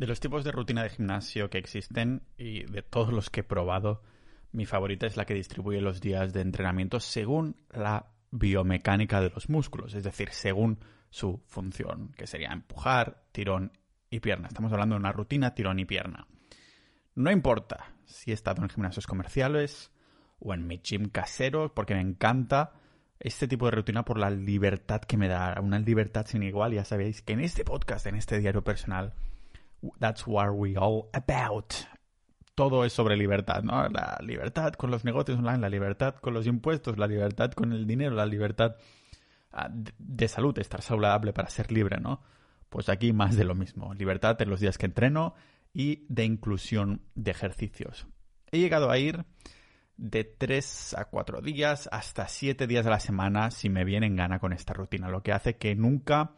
De los tipos de rutina de gimnasio que existen y de todos los que he probado, mi favorita es la que distribuye los días de entrenamiento según la biomecánica de los músculos, es decir, según su función, que sería empujar, tirón y pierna. Estamos hablando de una rutina tirón y pierna. No importa si he estado en gimnasios comerciales o en mi gym casero, porque me encanta este tipo de rutina por la libertad que me da, una libertad sin igual. Ya sabéis que en este podcast, en este diario personal, That's what we all about. Todo es sobre libertad, ¿no? La libertad con los negocios online, la libertad con los impuestos, la libertad con el dinero, la libertad ah, de salud, estar saludable para ser libre, ¿no? Pues aquí más de lo mismo. Libertad en los días que entreno y de inclusión de ejercicios. He llegado a ir de 3 a 4 días hasta 7 días a la semana si me viene en gana con esta rutina, lo que hace que nunca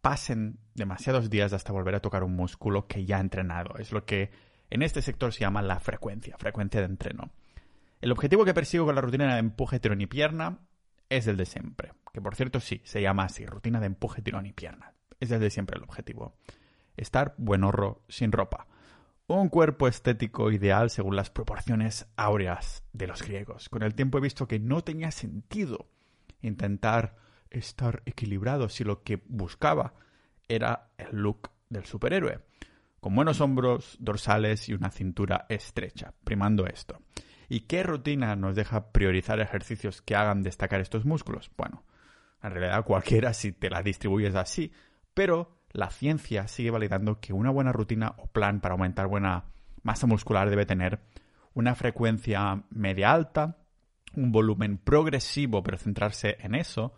pasen demasiados días hasta volver a tocar un músculo que ya ha entrenado. Es lo que en este sector se llama la frecuencia, frecuencia de entreno. El objetivo que persigo con la rutina de empuje, tirón y pierna es el de siempre. Que por cierto sí, se llama así, rutina de empuje, tirón y pierna. Es el de siempre el objetivo. Estar buenorro sin ropa. Un cuerpo estético ideal según las proporciones áureas de los griegos. Con el tiempo he visto que no tenía sentido intentar estar equilibrado si lo que buscaba era el look del superhéroe, con buenos hombros, dorsales y una cintura estrecha, primando esto. ¿Y qué rutina nos deja priorizar ejercicios que hagan destacar estos músculos? Bueno, en realidad cualquiera si te la distribuyes así, pero la ciencia sigue validando que una buena rutina o plan para aumentar buena masa muscular debe tener una frecuencia media alta, un volumen progresivo pero centrarse en eso,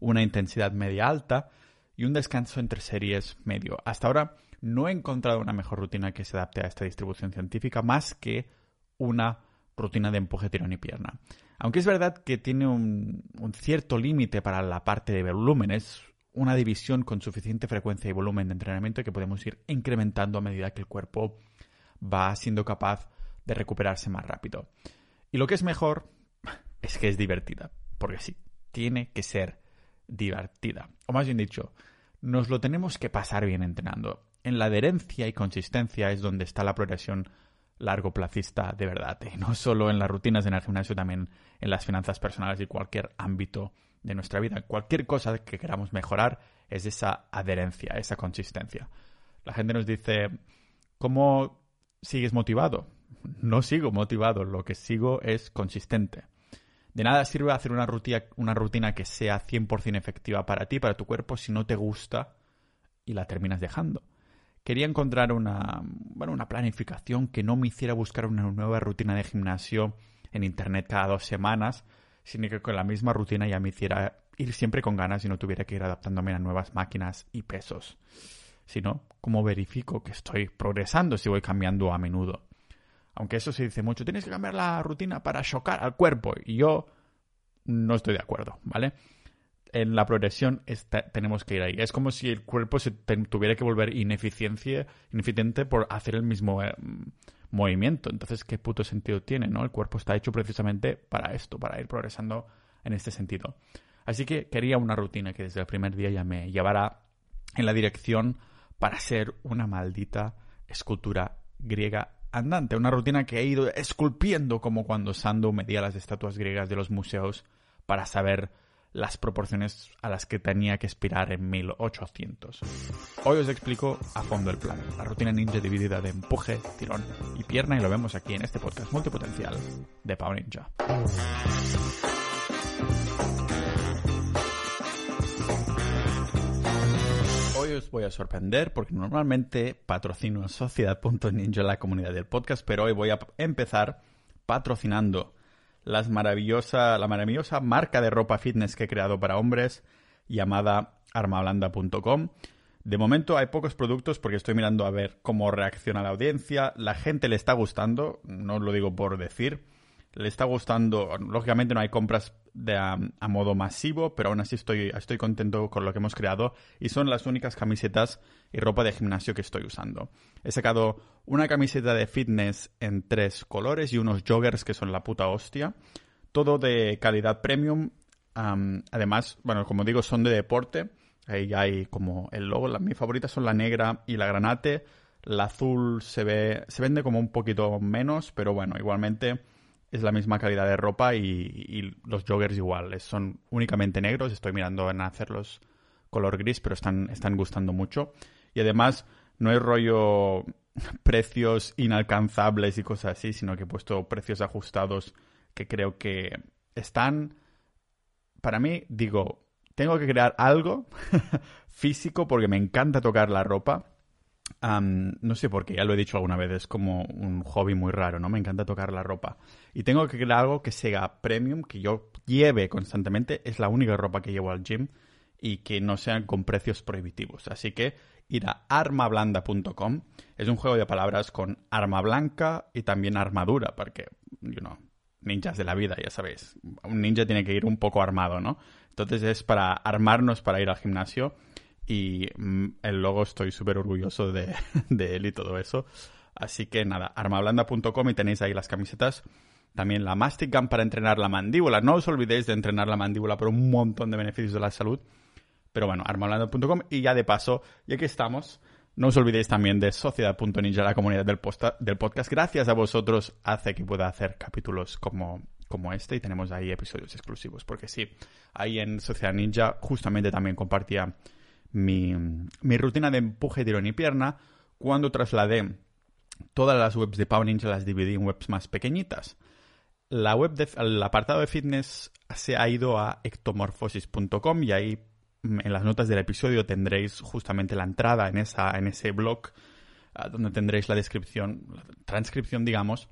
una intensidad media alta y un descanso entre series medio. Hasta ahora no he encontrado una mejor rutina que se adapte a esta distribución científica más que una rutina de empuje, tirón y pierna. Aunque es verdad que tiene un, cierto límite para la parte de volumen, es una división con suficiente frecuencia y volumen de entrenamiento que podemos ir incrementando a medida que el cuerpo va siendo capaz de recuperarse más rápido. Y lo que es mejor es que es divertida, porque sí, tiene que ser divertida. O más bien dicho, nos lo tenemos que pasar bien entrenando. En la adherencia y consistencia es donde está la progresión largoplacista de verdad. Y no solo en las rutinas en el gimnasio, también en las finanzas personales y cualquier ámbito de nuestra vida. Cualquier cosa que queramos mejorar es esa adherencia, esa consistencia. La gente nos dice, ¿cómo sigues motivado? No sigo motivado, lo que sigo es consistente. De nada sirve hacer una rutina, una rutina que sea 100% efectiva para ti, para tu cuerpo, si no te gusta y la terminas dejando. Quería encontrar una, bueno, una planificación que no me hiciera buscar una nueva rutina de gimnasio en internet cada dos semanas, sino que con la misma rutina ya me hiciera ir siempre con ganas y no tuviera que ir adaptándome a nuevas máquinas y pesos. Si no, ¿cómo verifico que estoy progresando si voy cambiando a menudo? Aunque eso se dice mucho, tienes que cambiar la rutina para chocar al cuerpo. Y yo no estoy de acuerdo, ¿vale? En la progresión tenemos que ir ahí. Es como si el cuerpo se tuviera que volver ineficiencia, ineficiente por hacer el mismo eh, movimiento. Entonces, ¿qué puto sentido tiene, no? El cuerpo está hecho precisamente para esto, para ir progresando en este sentido. Así que quería una rutina que desde el primer día ya me llevara en la dirección para ser una maldita escultura griega andante, una rutina que he ido esculpiendo como cuando Sando medía las estatuas griegas de los museos para saber las proporciones a las que tenía que aspirar en 1800. Hoy os explico a fondo el plan, la rutina ninja dividida de empuje, tirón y pierna y lo vemos aquí en este podcast multipotencial de Pau Ninja. Os voy a sorprender porque normalmente patrocino Sociedad.ninja, la comunidad del podcast, pero hoy voy a empezar patrocinando las maravillosa, la maravillosa marca de ropa fitness que he creado para hombres llamada armablanda.com. De momento hay pocos productos porque estoy mirando a ver cómo reacciona la audiencia. La gente le está gustando, no lo digo por decir le está gustando. Lógicamente no hay compras de, a, modo masivo, pero aún así estoy, estoy contento con lo que hemos creado y son las únicas camisetas y ropa de gimnasio que estoy usando. He sacado una camiseta de fitness en tres colores y unos joggers que son la puta hostia. Todo de calidad premium. además, bueno, como digo, son de deporte. Ahí hay como el logo. mis favoritas son la negra y la granate. La azul se ve, se vende como un poquito menos, pero bueno, igualmente es la misma calidad de ropa y, los joggers igual. Son únicamente negros. Estoy mirando en hacerlos color gris, pero están, están gustando mucho. Y además, no hay rollo precios inalcanzables y cosas así, sino que he puesto precios ajustados que creo que están. Para mí, digo, tengo que crear algo físico porque me encanta tocar la ropa no sé por qué, ya lo he dicho alguna vez, es como un hobby muy raro, ¿no? Me encanta tocar la ropa. Y tengo que crear algo que sea premium, que yo lleve constantemente. Es la única ropa que llevo al gym y que no sean con precios prohibitivos. Así que ir a armablanda.com. Es un juego de palabras con arma blanca y también armadura, porque, you know, ninjas de la vida, ya sabéis. Un ninja tiene que ir un poco armado, ¿no? Entonces es para armarnos para ir al gimnasio y mm, el logo estoy súper orgulloso de, él y todo eso. Así que nada, armablanda.com y tenéis ahí las camisetas. También la Mastic Gun para entrenar la mandíbula. No os olvidéis de entrenar la mandíbula por un montón de beneficios de la salud. Pero bueno, armablanda.com y ya de paso, ya que estamos, no os olvidéis también de sociedad.ninja, la comunidad del, del podcast. Gracias a vosotros hace que pueda hacer capítulos como, como este y tenemos ahí episodios exclusivos. Porque sí, ahí en Sociedad Ninja justamente también compartía mi, rutina de empuje, tirón y pierna cuando trasladé todas las webs de Ninja las dividí en webs más pequeñitas. La web el apartado de fitness se ha ido a ectomorphosis.com y ahí mm, en las notas del episodio tendréis justamente la entrada en, esa, en ese blog ah, donde tendréis la descripción, la transcripción, digamos,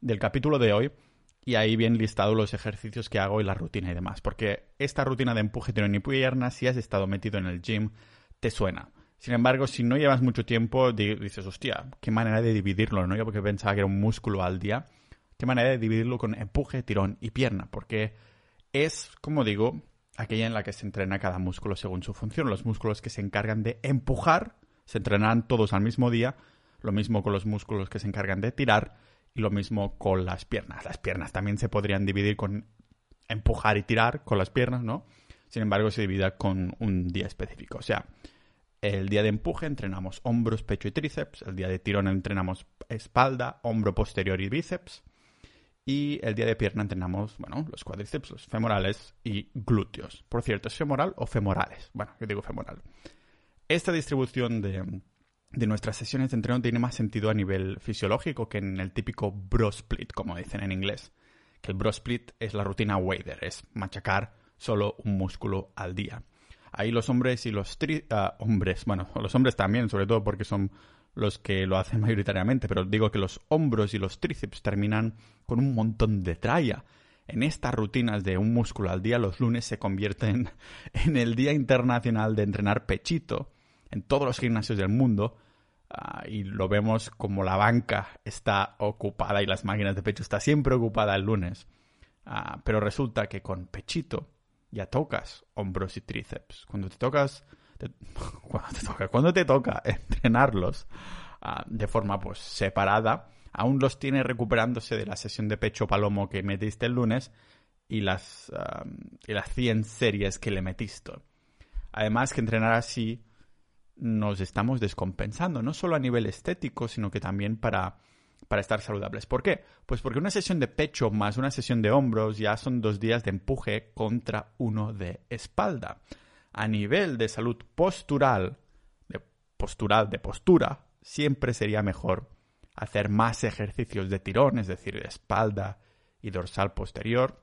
del capítulo de hoy y ahí bien listados los ejercicios que hago y la rutina y demás. Porque esta rutina de empuje, tirón y piernas, si has estado metido en el gym, te suena. Sin embargo, si no llevas mucho tiempo, dices, hostia, qué manera de dividirlo, ¿no? Yo porque pensaba que era un músculo al día. Qué manera de dividirlo con empuje, tirón y pierna. Porque es, como digo, aquella en la que se entrena cada músculo según su función. Los músculos que se encargan de empujar se entrenarán todos al mismo día. Lo mismo con los músculos que se encargan de tirar y lo mismo con las piernas. Las piernas también se podrían dividir con empujar y tirar con las piernas, ¿no? Sin embargo, se divide con un día específico. O sea, el día de empuje entrenamos hombros, pecho y tríceps. El día de tirón entrenamos espalda, hombro posterior y bíceps. Y el día de pierna entrenamos, bueno, los cuádriceps, los femorales y glúteos. Por cierto, ¿es femoral o femorales? Bueno, yo digo femoral. Esta distribución de, de nuestras sesiones de entreno tiene más sentido a nivel fisiológico que en el típico bro split, como dicen en inglés. Que el bro split es la rutina Wader, es machacar solo un músculo al día. Ahí los hombres y los tri ah, hombres, bueno, los hombres también, sobre todo porque son los que lo hacen mayoritariamente, pero digo que los hombros y los tríceps terminan con un montón de tralla. En estas rutinas de un músculo al día, los lunes se convierten en el Día Internacional de Entrenar Pechito, en todos los gimnasios del mundo ah, y lo vemos como la banca está ocupada y las máquinas de pecho está siempre ocupada el lunes. Ah, pero resulta que con pechito ya tocas hombros y tríceps. Cuando te tocas, cuando te toca, entrenarlos ah, de forma pues separada, aún los tienes recuperándose de la sesión de pecho palomo que metiste el lunes y las, y las 100 series que le metiste. Además que entrenar así nos estamos descompensando, no solo a nivel estético, sino que también para, para estar saludables. ¿Por qué? Pues porque una sesión de pecho más una sesión de hombros ya son dos días de empuje contra uno de espalda. A nivel de salud postural, de postural, de postura, siempre sería mejor hacer más ejercicios de tirón, es decir, de espalda y dorsal posterior,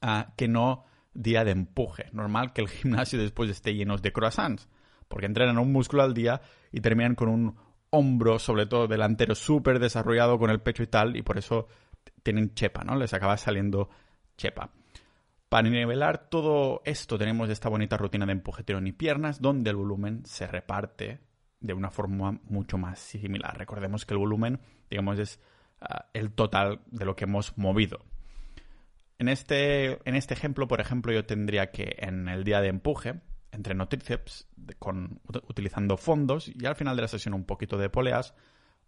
ah, que no día de empuje. Normal que el gimnasio después esté lleno de croissants porque entrenan un músculo al día y terminan con un hombro, sobre todo delantero, súper desarrollado con el pecho y tal, y por eso tienen chepa, ¿no? Les acaba saliendo chepa. Para nivelar todo esto tenemos esta bonita rutina de empuje, tirón y piernas, donde el volumen se reparte de una forma mucho más similar. Recordemos que el volumen, digamos, es ah, el total de lo que hemos movido. En este, en este ejemplo, por ejemplo, yo tendría que en el día de empuje entreno tríceps con, utilizando fondos y al final de la sesión un poquito de poleas,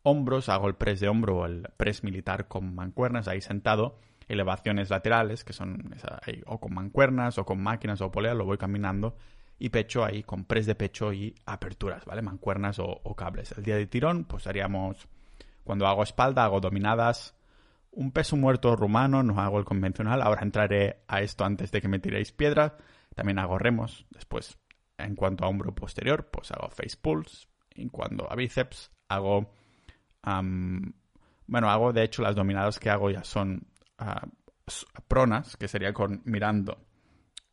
hombros, hago el press de hombro o el press militar con mancuernas ahí sentado, elevaciones laterales que son o con mancuernas o con máquinas o poleas, lo voy caminando y pecho ahí con press de pecho y aperturas, ¿vale? Mancuernas o, cables. El día de tirón, pues haríamos, cuando hago espalda, hago dominadas, un peso muerto rumano, no hago el convencional, ahora entraré a esto antes de que me tiréis piedras, también hago remos, después en cuanto a hombro posterior, pues hago face pulls, en cuanto a bíceps, hago, bueno, hago de hecho las dominadas que hago ya son ah, pronas, que sería con mirando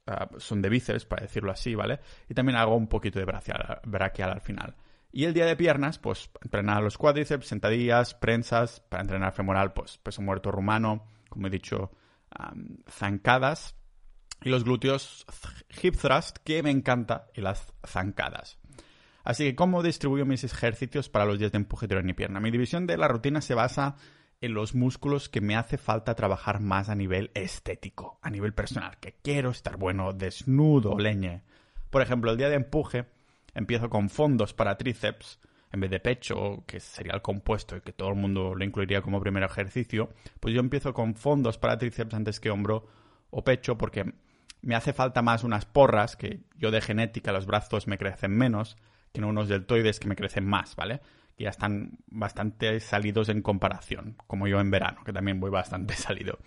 Ah, son de bíceps, para decirlo así, ¿vale? Y también hago un poquito de braquial, al final. Y el día de piernas, pues entrenar los cuádriceps, sentadillas, prensas, para entrenar femoral, pues peso muerto rumano, como he dicho, zancadas. Y los glúteos hip thrust, que me encanta, y las zancadas. Así que, ¿cómo distribuyo mis ejercicios para los días de empuje, tirón y pierna? Mi división de la rutina se basa en los músculos que me hace falta trabajar más a nivel estético, a nivel personal, que quiero estar bueno, desnudo, leñe. Por ejemplo, el día de empuje empiezo con fondos para tríceps en vez de pecho, que sería el compuesto y que todo el mundo lo incluiría como primer ejercicio, pues yo empiezo con fondos para tríceps antes que hombro o pecho porque me hace falta más unas porras, que yo de genética los brazos me crecen menos, que no unos deltoides que me crecen más, ¿vale? ya están bastante salidos en comparación, como yo en verano, que también voy bastante salido.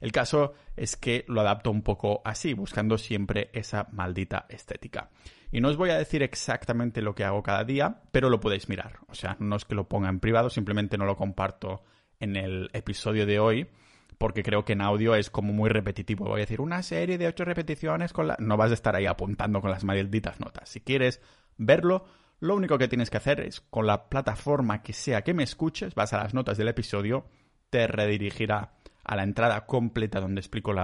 El caso es que lo adapto un poco así, buscando siempre esa maldita estética. Y no os voy a decir exactamente lo que hago cada día, pero lo podéis mirar. O sea, no es que lo ponga en privado, simplemente no lo comparto en el episodio de hoy, porque creo que en audio es como muy repetitivo. Voy a decir una serie de ocho repeticiones con. No vas a estar ahí apuntando con las malditas notas. Si quieres verlo, lo único que tienes que hacer es, con la plataforma que sea que me escuches, vas a las notas del episodio, te redirigirá a la entrada completa donde explico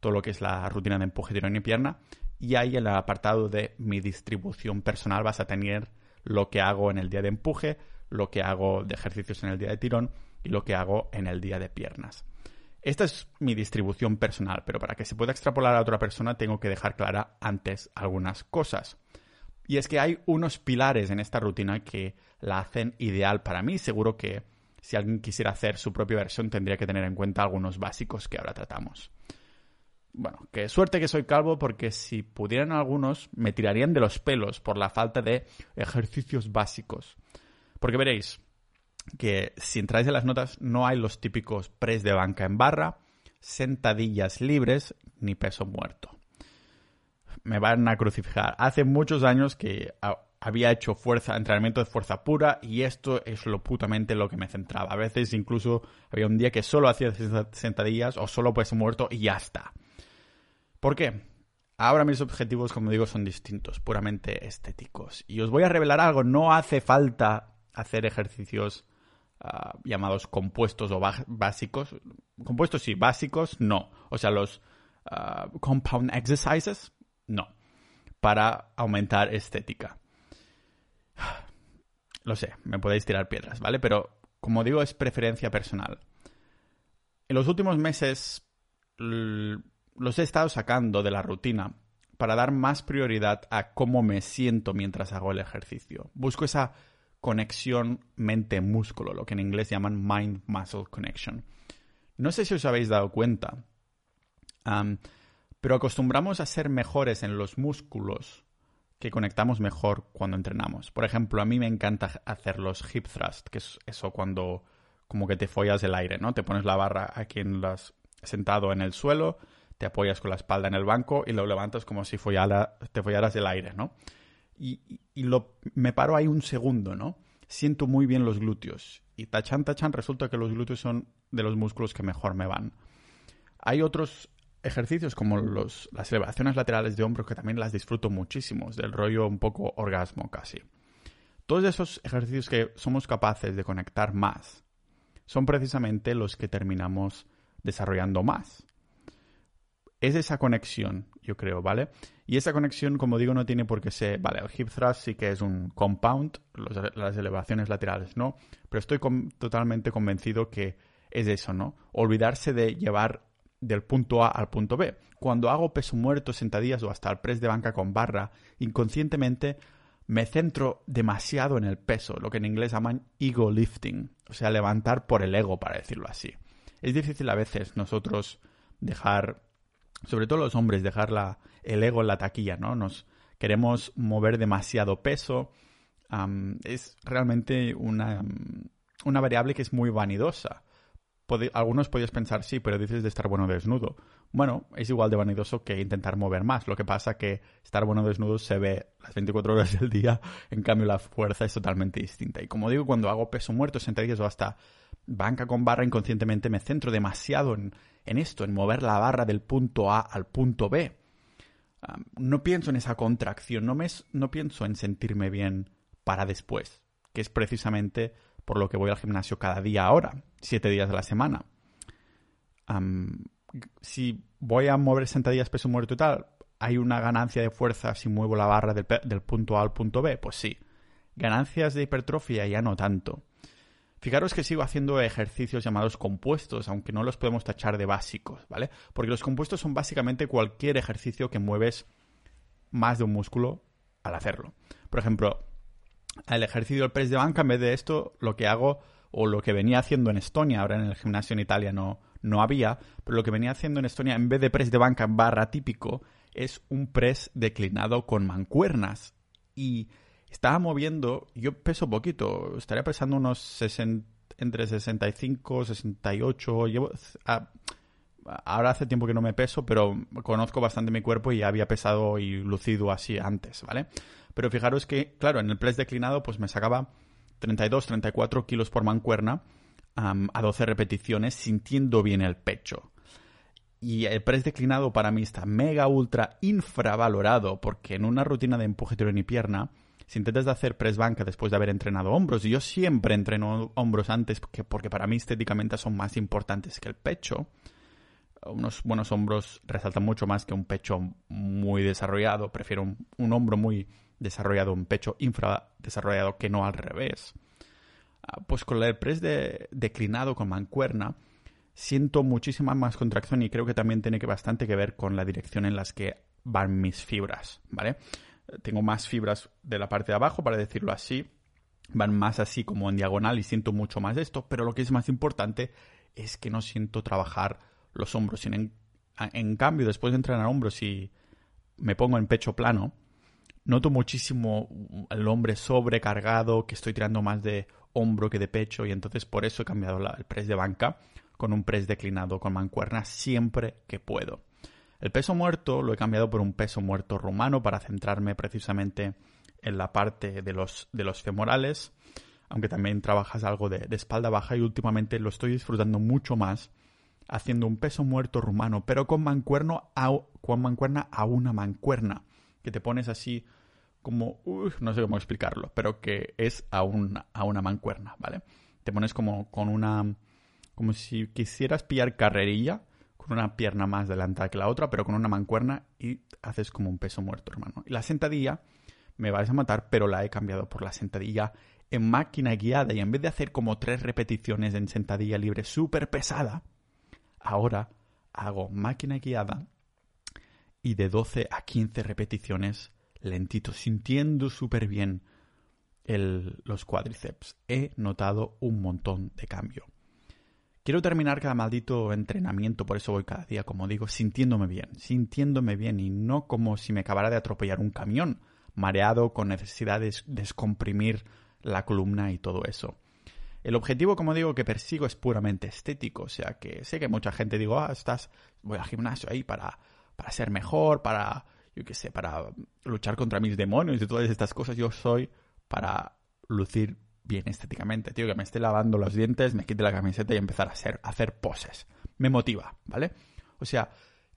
todo lo que es la rutina de empuje, tirón y pierna. Y ahí en el apartado de mi distribución personal vas a tener lo que hago en el día de empuje, lo que hago de ejercicios en el día de tirón y lo que hago en el día de piernas. Esta es mi distribución personal, pero para que se pueda extrapolar a otra persona tengo que dejar clara antes algunas cosas. Y es que hay unos pilares en esta rutina que la hacen ideal para mí. Seguro que si alguien quisiera hacer su propia versión tendría que tener en cuenta algunos básicos que ahora tratamos. Bueno, qué suerte que soy calvo porque si pudieran algunos me tirarían de los pelos por la falta de ejercicios básicos. Porque veréis que si entráis en las notas no hay los típicos press de banca en barra, sentadillas libres ni peso muerto me van a crucificar. Hace muchos años que había hecho fuerza, entrenamiento de fuerza pura y esto es lo putamente lo que me centraba. A veces incluso había un día que solo hacía sentadillas o solo peso muerto y ya está. ¿Por qué? Ahora mis objetivos, como digo, son distintos, puramente estéticos. Y os voy a revelar algo, no hace falta hacer ejercicios ah, llamados compuestos o básicos. Compuestos sí, básicos no. O sea, los ah, compound exercises, no. Para aumentar estética. Lo sé, me podéis tirar piedras, ¿vale? Pero como digo, es preferencia personal. En los últimos meses los he estado sacando de la rutina para dar más prioridad a cómo me siento mientras hago el ejercicio. Busco esa conexión mente-músculo, lo que en inglés llaman mind-muscle connection. No sé si os habéis dado cuenta, pero acostumbramos a ser mejores en los músculos que conectamos mejor cuando entrenamos. Por ejemplo, a mí me encanta hacer los hip thrust, que es eso cuando como que te follas el aire, ¿no? Te pones la barra aquí en las, sentado en el suelo, te apoyas con la espalda en el banco y lo levantas como si te follaras el aire, ¿no? Y, lo, me paro ahí un segundo, ¿no? Siento muy bien los glúteos. Y tachan, tachan, resulta que los glúteos son de los músculos que mejor me van. Hay otros ejercicios como las elevaciones laterales de hombro que también las disfruto muchísimo, del rollo un poco orgasmo casi. Todos esos ejercicios que somos capaces de conectar más son precisamente los que terminamos desarrollando más. Es esa conexión, yo creo, ¿vale? Y esa conexión, como digo, no tiene por qué ser, vale, el hip thrust sí que es un compound, las elevaciones laterales no, pero estoy totalmente convencido que es eso, ¿no? Olvidarse de llevar del punto A al punto B. Cuando hago peso muerto, sentadillas o hasta el press de banca con barra, inconscientemente me centro demasiado en el peso, lo que en inglés llaman ego lifting, o sea, levantar por el ego, para decirlo así. Es difícil a veces nosotros dejar, sobre todo los hombres, dejar la, el ego en la taquilla, ¿no? Nos queremos mover demasiado peso. es realmente una, una variable que es muy vanidosa algunos podéis pensar, sí, pero dices de estar bueno desnudo. Bueno, es igual de vanidoso que intentar mover más. Lo que pasa que estar bueno desnudo se ve las 24 horas del día, en cambio la fuerza es totalmente distinta. Y como digo, cuando hago peso muerto, sentadillas o hasta banca con barra, inconscientemente me centro demasiado en, esto, en mover la barra del punto A al punto B. no pienso en esa contracción, no, me, no pienso en sentirme bien para después, que es precisamente por lo que voy al gimnasio cada día ahora, siete días de la semana. si voy a mover sentadillas peso muerto y tal, ¿hay una ganancia de fuerza si muevo la barra del, del punto A al punto B? Pues sí. Ganancias de hipertrofia ya no tanto. Fijaros que sigo haciendo ejercicios llamados compuestos, aunque no los podemos tachar de básicos, ¿vale? Porque los compuestos son básicamente cualquier ejercicio que mueves más de un músculo al hacerlo. Por ejemplo, el ejercicio del press de banca, en vez de esto, lo que hago o lo que venía haciendo en Estonia, ahora en el gimnasio en Italia no, no había, pero lo que venía haciendo en Estonia, en vez de press de banca barra típico, es un press declinado con mancuernas. Y estaba moviendo, yo peso poquito, estaría pesando unos entre 65, 68, llevo... ahora hace tiempo que no me peso, pero conozco bastante mi cuerpo y había pesado y lucido así antes, ¿vale? Pero fijaros que, claro, en el press declinado pues me sacaba 32, 34 kilos por mancuerna a 12 repeticiones sintiendo bien el pecho. Y el press declinado para mí está mega ultra infravalorado porque en una rutina de empuje tiro y pierna, si intentas hacer press banca después de haber entrenado hombros, y yo siempre entreno hombros antes porque, para mí estéticamente son más importantes que el pecho, unos buenos hombros resaltan mucho más que un pecho muy desarrollado. Prefiero un, hombro muy desarrollado, un pecho infradesarrollado que no al revés. Ah, pues con el press de, declinado con mancuerna siento muchísima más contracción y creo que también tiene que bastante que ver con la dirección en las que van mis fibras, ¿vale? Tengo más fibras de la parte de abajo, para decirlo así, van más así como en diagonal y siento mucho más esto, pero lo que es más importante es que no siento trabajar los hombros. En, cambio, después de entrenar hombros y me pongo en pecho plano, noto muchísimo el hombre sobrecargado, que estoy tirando más de hombro que de pecho y entonces por eso he cambiado el press de banca con un press declinado con mancuerna siempre que puedo. El peso muerto lo he cambiado por un peso muerto rumano para centrarme precisamente en la parte de los, de los femorales, aunque también trabajas algo de espalda baja y últimamente lo estoy disfrutando mucho más haciendo un peso muerto rumano, pero con, mancuerno a, con mancuerna a una mancuerna, que te pones así como, no sé cómo explicarlo, pero que es a, a una mancuerna, ¿vale? Te pones como con una, como si quisieras pillar carrerilla, con una pierna más adelantada que la otra, pero con una mancuerna y haces como un peso muerto, hermano. Y la sentadilla, me vais a matar, pero la he cambiado por la sentadilla en máquina guiada y en vez de hacer como tres repeticiones en sentadilla libre súper pesada, Ahora hago máquina guiada y de 12 a 15 repeticiones lentito, sintiendo súper bien los cuádriceps. He notado un montón de cambio. Quiero terminar cada maldito entrenamiento, por eso voy cada día, como digo, sintiéndome bien, sintiéndome bien y no como si me acabara de atropellar un camión, mareado con necesidad de descomprimir la columna y todo eso. El objetivo, como digo, que persigo es puramente estético. O sea, que sé que mucha gente digo, ah, estás, voy al gimnasio ahí para, para ser mejor, para, yo qué sé, para luchar contra mis demonios y todas estas cosas. Yo soy para lucir bien estéticamente, tío, que me esté lavando los dientes, me quite la camiseta y empezar a hacer, a hacer poses. Me motiva, ¿vale? O sea,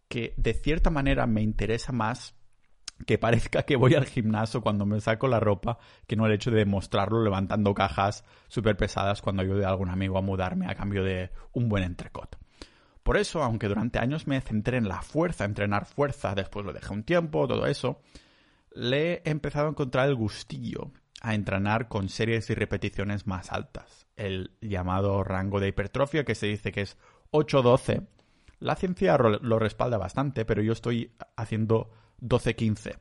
que de cierta manera me interesa más que parezca que voy al gimnasio cuando me saco la ropa, que no el hecho de demostrarlo levantando cajas súper pesadas cuando ayude a algún amigo a mudarme a cambio de un buen entrecot. Por eso, aunque durante años me centré en la fuerza, entrenar fuerza, después lo dejé un tiempo, todo eso, le he empezado a encontrar el gustillo a entrenar con series y repeticiones más altas. El llamado rango de hipertrofia, que se dice que es 8-12. La ciencia lo respalda bastante, pero yo estoy haciendo 12-15.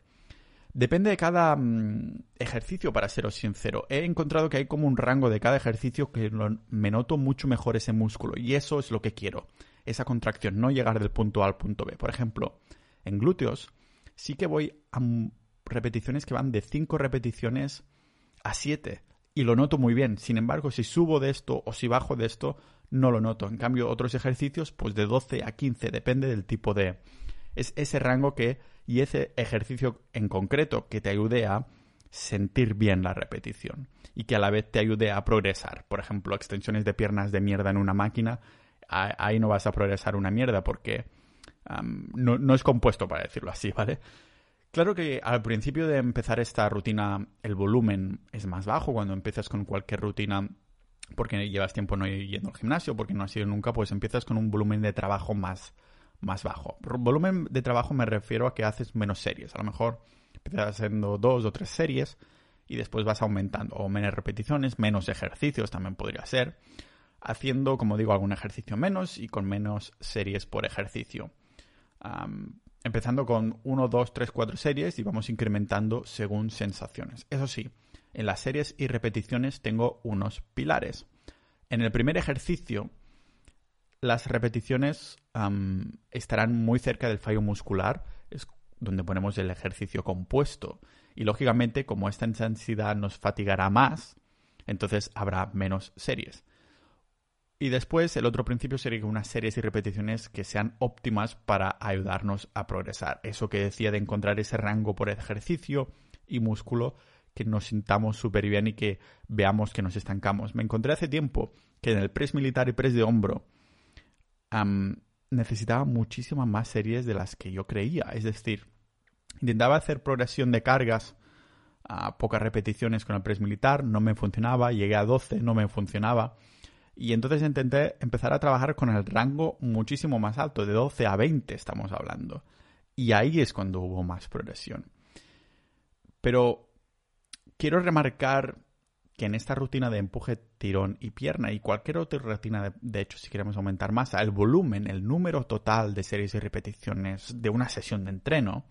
Depende de cada mm, ejercicio, para seros sincero. He encontrado que hay como un rango de cada ejercicio que me noto mucho mejor ese músculo. Y eso es lo que quiero. Esa contracción, no llegar del punto A al punto B. Por ejemplo, en glúteos sí que voy a repeticiones que van de 5 repeticiones a 7 y lo noto muy bien. Sin embargo, si subo de esto o si bajo de esto, no lo noto. En cambio, otros ejercicios, pues de 12 a 15, depende del tipo de... Es ese rango que y ese ejercicio en concreto que te ayude a sentir bien la repetición y que a la vez te ayude a progresar. Por ejemplo, extensiones de piernas de mierda en una máquina, ahí no vas a progresar una mierda porque no, no, es compuesto, para decirlo así, ¿vale? Claro que al principio de empezar esta rutina el volumen es más bajo cuando empiezas con cualquier rutina porque llevas tiempo no yendo al gimnasio, porque no has ido nunca, pues empiezas con un volumen de trabajo más, más bajo. volumen de trabajo me refiero a que haces menos series. A lo mejor empiezas haciendo dos o tres series y después vas aumentando. O menos repeticiones, menos ejercicios también podría ser. Haciendo, como digo, algún ejercicio menos y con menos series por ejercicio. Empezando con 1, 2, 3, 4 series y vamos incrementando según sensaciones. Eso sí, en las series y repeticiones tengo unos pilares. En el primer ejercicio las repeticiones estarán muy cerca del fallo muscular, es donde ponemos el ejercicio compuesto. Y lógicamente, como esta intensidad nos fatigará más, entonces habrá menos series. Y después, el otro principio sería que unas series y repeticiones que sean óptimas para ayudarnos a progresar. Eso que decía de encontrar ese rango por ejercicio y músculo que nos sintamos súper bien y que veamos que nos estancamos. Me encontré hace tiempo que en el press militar y press de hombro necesitaba muchísimas más series de las que yo creía. Es decir, intentaba hacer progresión de cargas a pocas repeticiones con el press militar, no me funcionaba, llegué a 12, no me funcionaba. Y entonces intenté empezar a trabajar con el rango muchísimo más alto, de 12 a 20 estamos hablando. Y ahí es cuando hubo más progresión. Pero quiero remarcar que en esta rutina de empuje, tirón y pierna y cualquier otra rutina, de, hecho, si queremos aumentar masa, el volumen, el número total de series y repeticiones de una sesión de entreno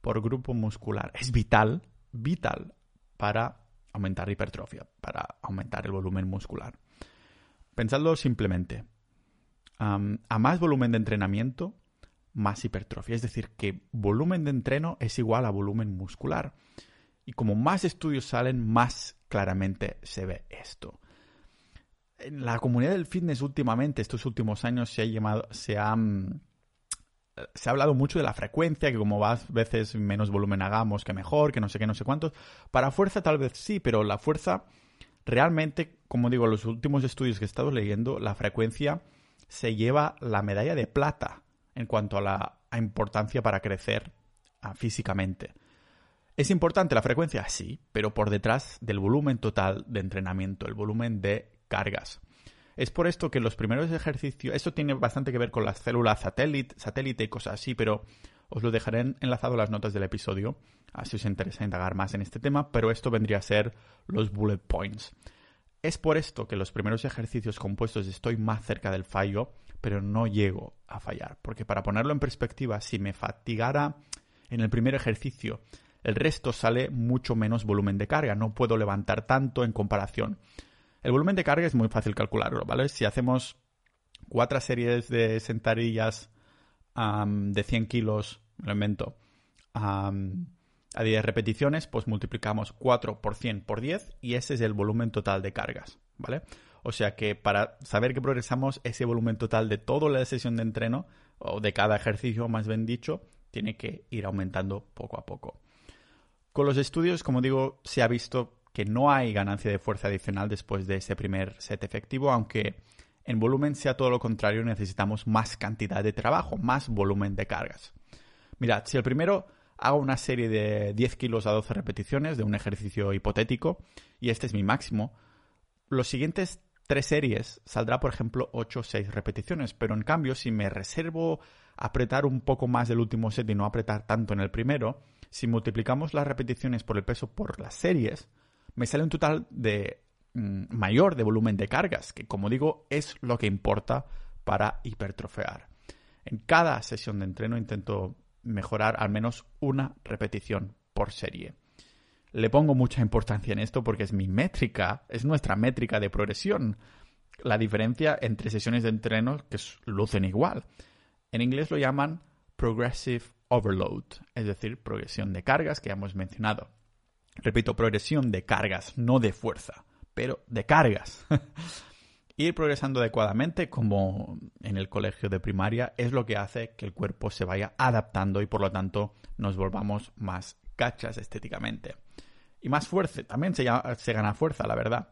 por grupo muscular es vital, vital para aumentar hipertrofia, para aumentar el volumen muscular. Pensadlo simplemente. a más volumen de entrenamiento, más hipertrofia. Es decir, que volumen de entreno es igual a volumen muscular. Y como más estudios salen, más claramente se ve esto. En la comunidad del fitness últimamente, estos últimos años, se ha llamado, se ha, mm, se ha hablado mucho de la frecuencia, que como más veces menos volumen hagamos, que mejor, que no sé qué, no sé cuántos. Para fuerza tal vez sí, pero la fuerza realmente, como digo, los últimos estudios que he estado leyendo, la frecuencia se lleva la medalla de plata en cuanto a la importancia para crecer ah, físicamente. ¿Es importante la frecuencia? Sí, pero por detrás del volumen total de entrenamiento, el volumen de cargas. Es por esto que los primeros ejercicios, esto tiene bastante que ver con las células satélite, satélite y cosas así, pero os lo dejaré enlazado en las notas del episodio, así os interesa indagar más en este tema, pero esto vendría a ser los bullet points. Es por esto que los primeros ejercicios compuestos estoy más cerca del fallo, pero no llego a fallar, porque para ponerlo en perspectiva, si me fatigara en el primer ejercicio el resto sale mucho menos volumen de carga, no puedo levantar tanto en comparación. El volumen de carga es muy fácil calcularlo, ¿vale? Si hacemos cuatro series de sentadillas de 100 kilos, lo invento, a 10 repeticiones, pues multiplicamos 4 por 100 por 10 y ese es el volumen total de cargas, ¿vale? O sea que para saber que progresamos, ese volumen total de toda la sesión de entreno, o de cada ejercicio, más bien dicho, tiene que ir aumentando poco a poco. Con los estudios, como digo, se ha visto que no hay ganancia de fuerza adicional después de ese primer set efectivo, aunque en volumen sea todo lo contrario, necesitamos más cantidad de trabajo, más volumen de cargas. Mirad, si el primero hago una serie de 10 kilos a 12 repeticiones de un ejercicio hipotético, y este es mi máximo, los siguientes tres series saldrá, por ejemplo, 8 o 6 repeticiones, pero en cambio, si me reservo apretar un poco más del último set y no apretar tanto en el primero, si multiplicamos las repeticiones por el peso por las series, me sale un total de mayor de volumen de cargas, que como digo es lo que importa para hipertrofear. En cada sesión de entreno intento mejorar al menos una repetición por serie. Le pongo mucha importancia en esto porque es mi métrica, es nuestra métrica de progresión. La diferencia entre sesiones de entreno que lucen igual. En inglés lo llaman Progressive overload, es decir, progresión de cargas que hemos mencionado. Repito, progresión de cargas, no de fuerza, pero de cargas. Ir progresando adecuadamente, como en el colegio de primaria, es lo que hace que el cuerpo se vaya adaptando y por lo tanto nos volvamos más cachas estéticamente. Y más fuerza, también se, se gana fuerza, la verdad.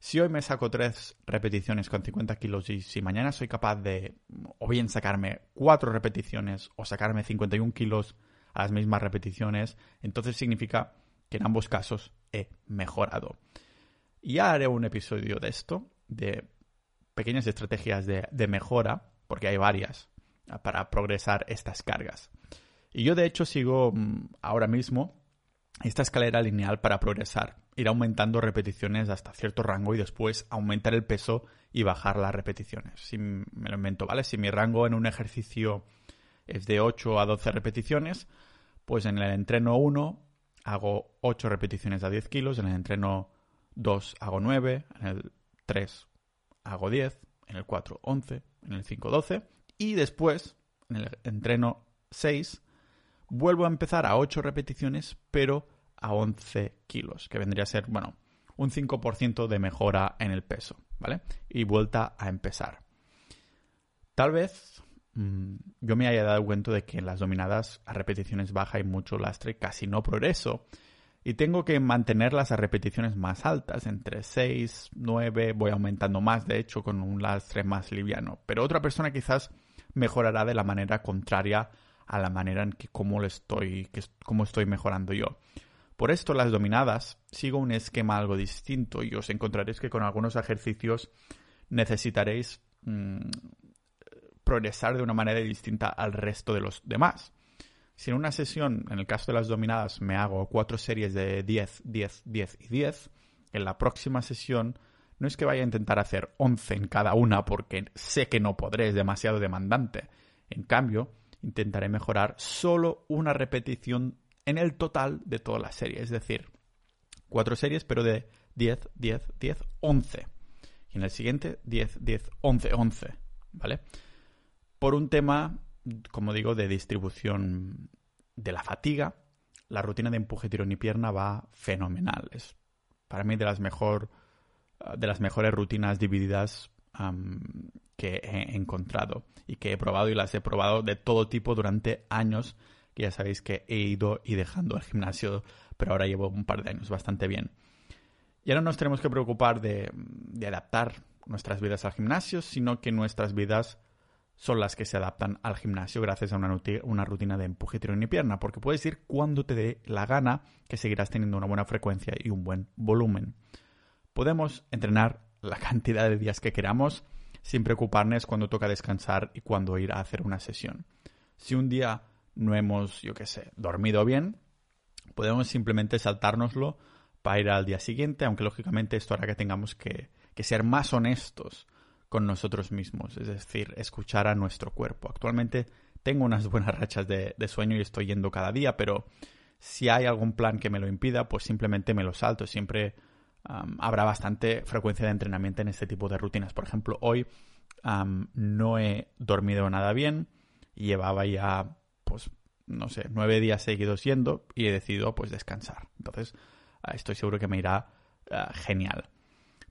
Si hoy me saco tres repeticiones con 50 kilos y si mañana soy capaz de o bien sacarme cuatro repeticiones o sacarme 51 kilos a las mismas repeticiones, entonces significa que en ambos casos he mejorado. Ya haré un episodio de esto, de pequeñas estrategias de, de mejora, porque hay varias para progresar estas cargas. Y yo de hecho sigo mm, ahora mismo esta escalera lineal para progresar ir aumentando repeticiones hasta cierto rango y después aumentar el peso y bajar las repeticiones. Si me lo invento, ¿vale? Si mi rango en un ejercicio es de 8 a 12 repeticiones, pues en el entreno 1 hago 8 repeticiones a 10 kilos, en el entreno 2 hago 9, en el 3 hago 10, en el 4 11, en el 5 12 y después en el entreno 6 vuelvo a empezar a 8 repeticiones, pero a 11 kilos, que vendría a ser, bueno, un 5% de mejora en el peso, ¿vale? Y vuelta a empezar. Tal vez mm, yo me haya dado cuenta de que en las dominadas a repeticiones baja y mucho lastre, casi no progreso. Y tengo que mantenerlas a repeticiones más altas, entre 6, 9, voy aumentando más, de hecho, con un lastre más liviano. Pero otra persona quizás mejorará de la manera contraria a la manera en que cómo, estoy, que, cómo estoy mejorando yo. Por esto, las dominadas sigo un esquema algo distinto y os encontraréis que con algunos ejercicios necesitaréis mm, progresar de una manera distinta al resto de los demás. Si en una sesión, en el caso de las dominadas, me hago cuatro series de 10, 10, 10 y 10, en la próxima sesión no es que vaya a intentar hacer 11 en cada una porque sé que no podré, es demasiado demandante. En cambio, intentaré mejorar solo una repetición en el total de toda la serie. Es decir, cuatro series, pero de 10, 10, 10, 11. Y en el siguiente, 10, 10, 11, 11. ¿Vale? Por un tema, como digo, de distribución de la fatiga, la rutina de empuje, tirón y pierna va fenomenal. Es para mí de las, mejor, de las mejores rutinas divididas que he encontrado y que he probado y las he probado de todo tipo durante años ya sabéis que he ido y dejando el gimnasio, pero ahora llevo un par de años bastante bien. Y ahora no nos tenemos que preocupar de, adaptar nuestras vidas al gimnasio, sino que nuestras vidas son las que se adaptan al gimnasio gracias a una, rutina de empuje, tirón y pierna, porque puedes ir cuando te dé la gana, que seguirás teniendo una buena frecuencia y un buen volumen. Podemos entrenar la cantidad de días que queramos sin preocuparnos cuando toca descansar y cuando ir a hacer una sesión. Si un día no hemos, yo qué sé, dormido bien, podemos simplemente saltárnoslo para ir al día siguiente, aunque lógicamente esto hará que tengamos que, ser más honestos con nosotros mismos, es decir, escuchar a nuestro cuerpo. Actualmente tengo unas buenas rachas de, sueño y estoy yendo cada día, pero si hay algún plan que me lo impida, pues simplemente me lo salto. Siempre habrá bastante frecuencia de entrenamiento en este tipo de rutinas. Por ejemplo, hoy no he dormido nada bien llevaba ya pues, no sé, nueve días seguidos yendo y he decidido, pues, descansar. Entonces, ah, estoy seguro que me irá ah, genial.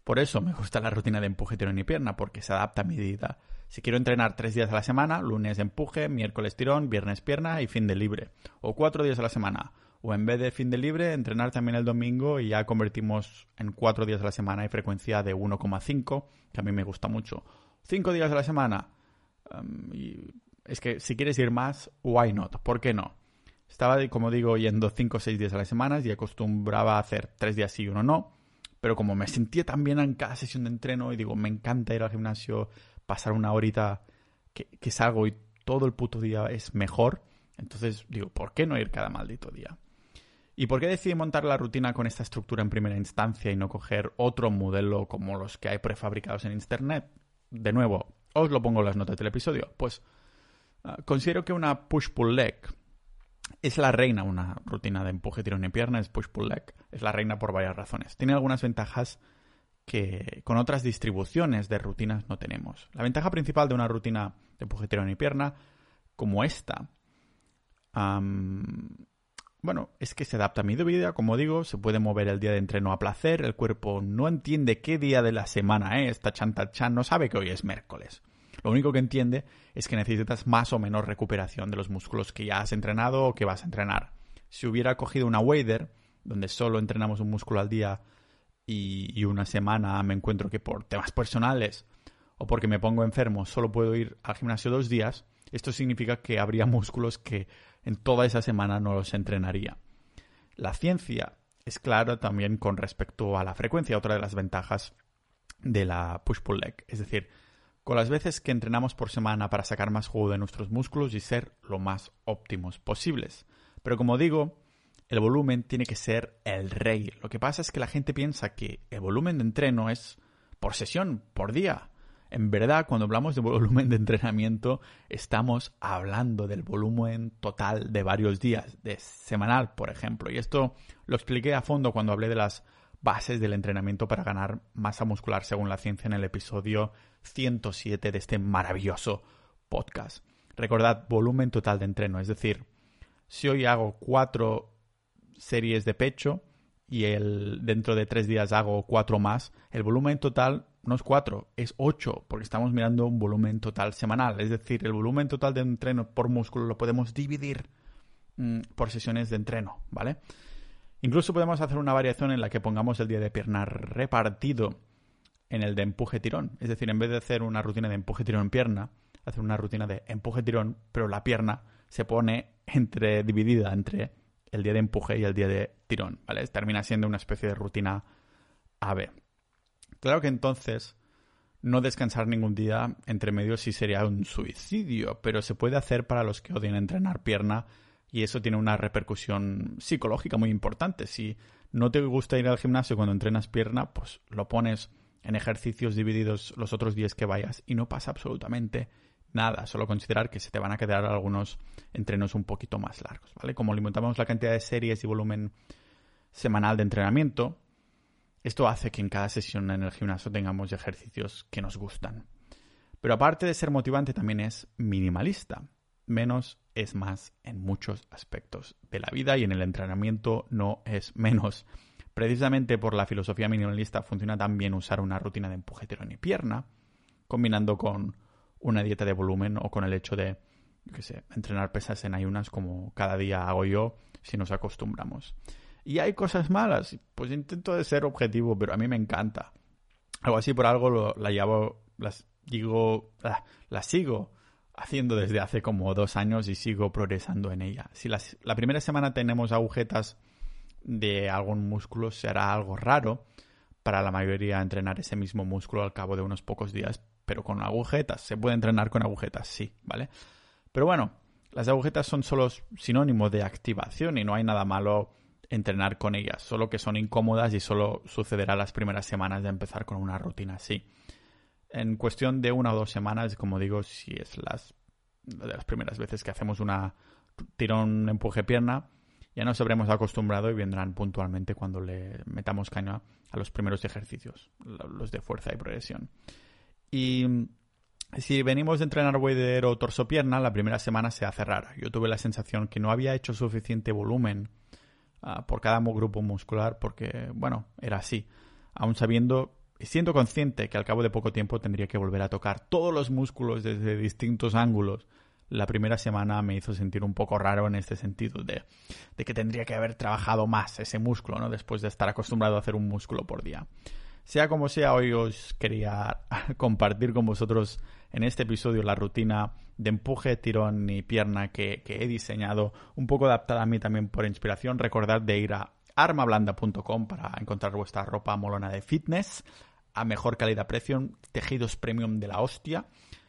Por eso me gusta la rutina de empuje, tirón y pierna, porque se adapta a mi vida. Si quiero entrenar tres días a la semana, lunes empuje, miércoles tirón, viernes pierna y fin de libre. O cuatro días a la semana. O en vez de fin de libre, entrenar también el domingo y ya convertimos en cuatro días a la semana y frecuencia de 1,5, que a mí me gusta mucho. Cinco días a la semana. y es que si quieres ir más, why not? ¿Por qué no? Estaba, como digo, yendo 5 o 6 días a la semana y acostumbraba a hacer 3 días sí y uno no. Pero como me sentía tan bien en cada sesión de entreno y digo, me encanta ir al gimnasio, pasar una horita que, salgo y todo el puto día es mejor, entonces digo, ¿por qué no ir cada maldito día? ¿Y por qué decidí montar la rutina con esta estructura en primera instancia y no coger otro modelo como los que hay prefabricados en Internet? De nuevo, os lo pongo en las notas del episodio. Pues Ah, considero que una push-pull leg es la reina, una rutina de empuje, tirón y pierna es push-pull leg. Es la reina por varias razones. Tiene algunas ventajas que con otras distribuciones de rutinas no tenemos. La ventaja principal de una rutina de empuje, tirón y pierna como esta bueno, es que se adapta a mi vida, como digo, se puede mover el día de entreno a placer, el cuerpo no entiende qué día de la semana es, tachan tachan, no sabe que hoy es miércoles. Lo único que entiende es que necesitas más o menos recuperación de los músculos que ya has entrenado o que vas a entrenar. Si hubiera cogido una wader, donde solo entrenamos un músculo al día y, una semana me encuentro que por temas personales o porque me pongo enfermo solo puedo ir al gimnasio dos días, esto significa que habría músculos que en toda esa semana no los entrenaría. La ciencia es clara también con respecto a la frecuencia, otra de las ventajas de la push-pull leg. Es decir, con las veces que entrenamos por semana para sacar más jugo de nuestros músculos y ser lo más óptimos posibles. Pero como digo, el volumen tiene que ser el rey. Lo que pasa es que la gente piensa que el volumen de entreno es por sesión, por día. En verdad, cuando hablamos de volumen de entrenamiento, estamos hablando del volumen total de varios días, de semanal, por ejemplo. Y esto lo expliqué a fondo cuando hablé de las bases del entrenamiento para ganar masa muscular según la ciencia en el episodio 107 de este maravilloso podcast. Recordad, volumen total de entreno, es decir, si hoy hago cuatro series de pecho y el, dentro de tres días hago cuatro más, el volumen total no es cuatro, es ocho, porque estamos mirando un volumen total semanal. Es decir, el volumen total de entreno por músculo lo podemos dividir mm, por sesiones de entreno, ¿vale? Incluso podemos hacer una variación en la que pongamos el día de pierna repartido en el de empuje-tirón. Es decir, en vez de hacer una rutina de empuje-tirón pierna, hacer una rutina de empuje-tirón, pero la pierna se pone entre dividida entre el día de empuje y el día de tirón, ¿vale? Termina siendo una especie de rutina AB. Claro que entonces no descansar ningún día entre medio sí sería un suicidio, pero se puede hacer para los que odian entrenar pierna y eso tiene una repercusión psicológica muy importante. Si no te gusta ir al gimnasio cuando entrenas pierna, pues lo pones en ejercicios divididos los otros días que vayas y no pasa absolutamente nada. Solo considerar que se te van a quedar algunos entrenos un poquito más largos, ¿vale? Como limitamos la cantidad de series y volumen semanal de entrenamiento, esto hace que en cada sesión en el gimnasio tengamos ejercicios que nos gustan. Pero aparte de ser motivante, también es minimalista menos es más en muchos aspectos de la vida y en el entrenamiento no es menos. Precisamente por la filosofía minimalista funciona tan bien usar una rutina de empuje tirón y pierna, combinando con una dieta de volumen o con el hecho de, entrenar pesas en ayunas como cada día hago yo si nos acostumbramos. Y hay cosas malas, pues intento de ser objetivo, pero a mí me encanta. Algo así por algo la llevo, las digo, ah, las sigo haciendo desde hace como dos años y sigo progresando en ella. Si la primera semana tenemos agujetas de algún músculo, será algo raro para la mayoría entrenar ese mismo músculo al cabo de unos pocos días, pero con agujetas. Se puede entrenar con agujetas, sí, ¿vale? Pero bueno, las agujetas son solo sinónimo de activación y no hay nada malo entrenar con ellas, solo que son incómodas y solo sucederá las primeras semanas de empezar con una rutina así en cuestión de una o dos semanas, como digo, si es las de las primeras veces que hacemos una tirón empuje pierna, ya nos habremos acostumbrado y vendrán puntualmente cuando le metamos caña a los primeros ejercicios, los de fuerza y progresión. Y si venimos de entrenar wader o torso pierna, la primera semana se hace rara. Yo tuve la sensación que no había hecho suficiente volumen ah, por cada grupo muscular porque, bueno, era así. Aún sabiendo y siendo consciente que al cabo de poco tiempo tendría que volver a tocar todos los músculos desde distintos ángulos, la primera semana me hizo sentir un poco raro en este sentido, de, de, que tendría que haber trabajado más ese músculo, ¿no? Después de estar acostumbrado a hacer un músculo por día. Sea como sea, hoy os quería compartir con vosotros en este episodio la rutina de empuje, tirón y pierna que, que he diseñado, un poco adaptada a mí también por inspiración. Recordad de ir a armablanda.com para encontrar vuestra ropa molona de fitness a mejor calidad-precio, tejidos premium de la hostia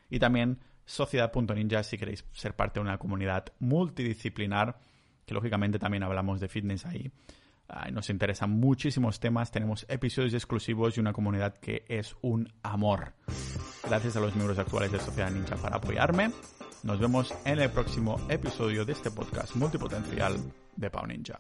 y también sociedad.ninja si queréis ser parte de una comunidad multidisciplinar, que lógicamente también hablamos de fitness ahí. nos interesan muchísimos temas, tenemos episodios exclusivos y una comunidad que es un amor. Gracias a los miembros actuales de Sociedad Ninja para apoyarme. Nos vemos en el próximo episodio de este podcast multipotencial de Pau Ninja.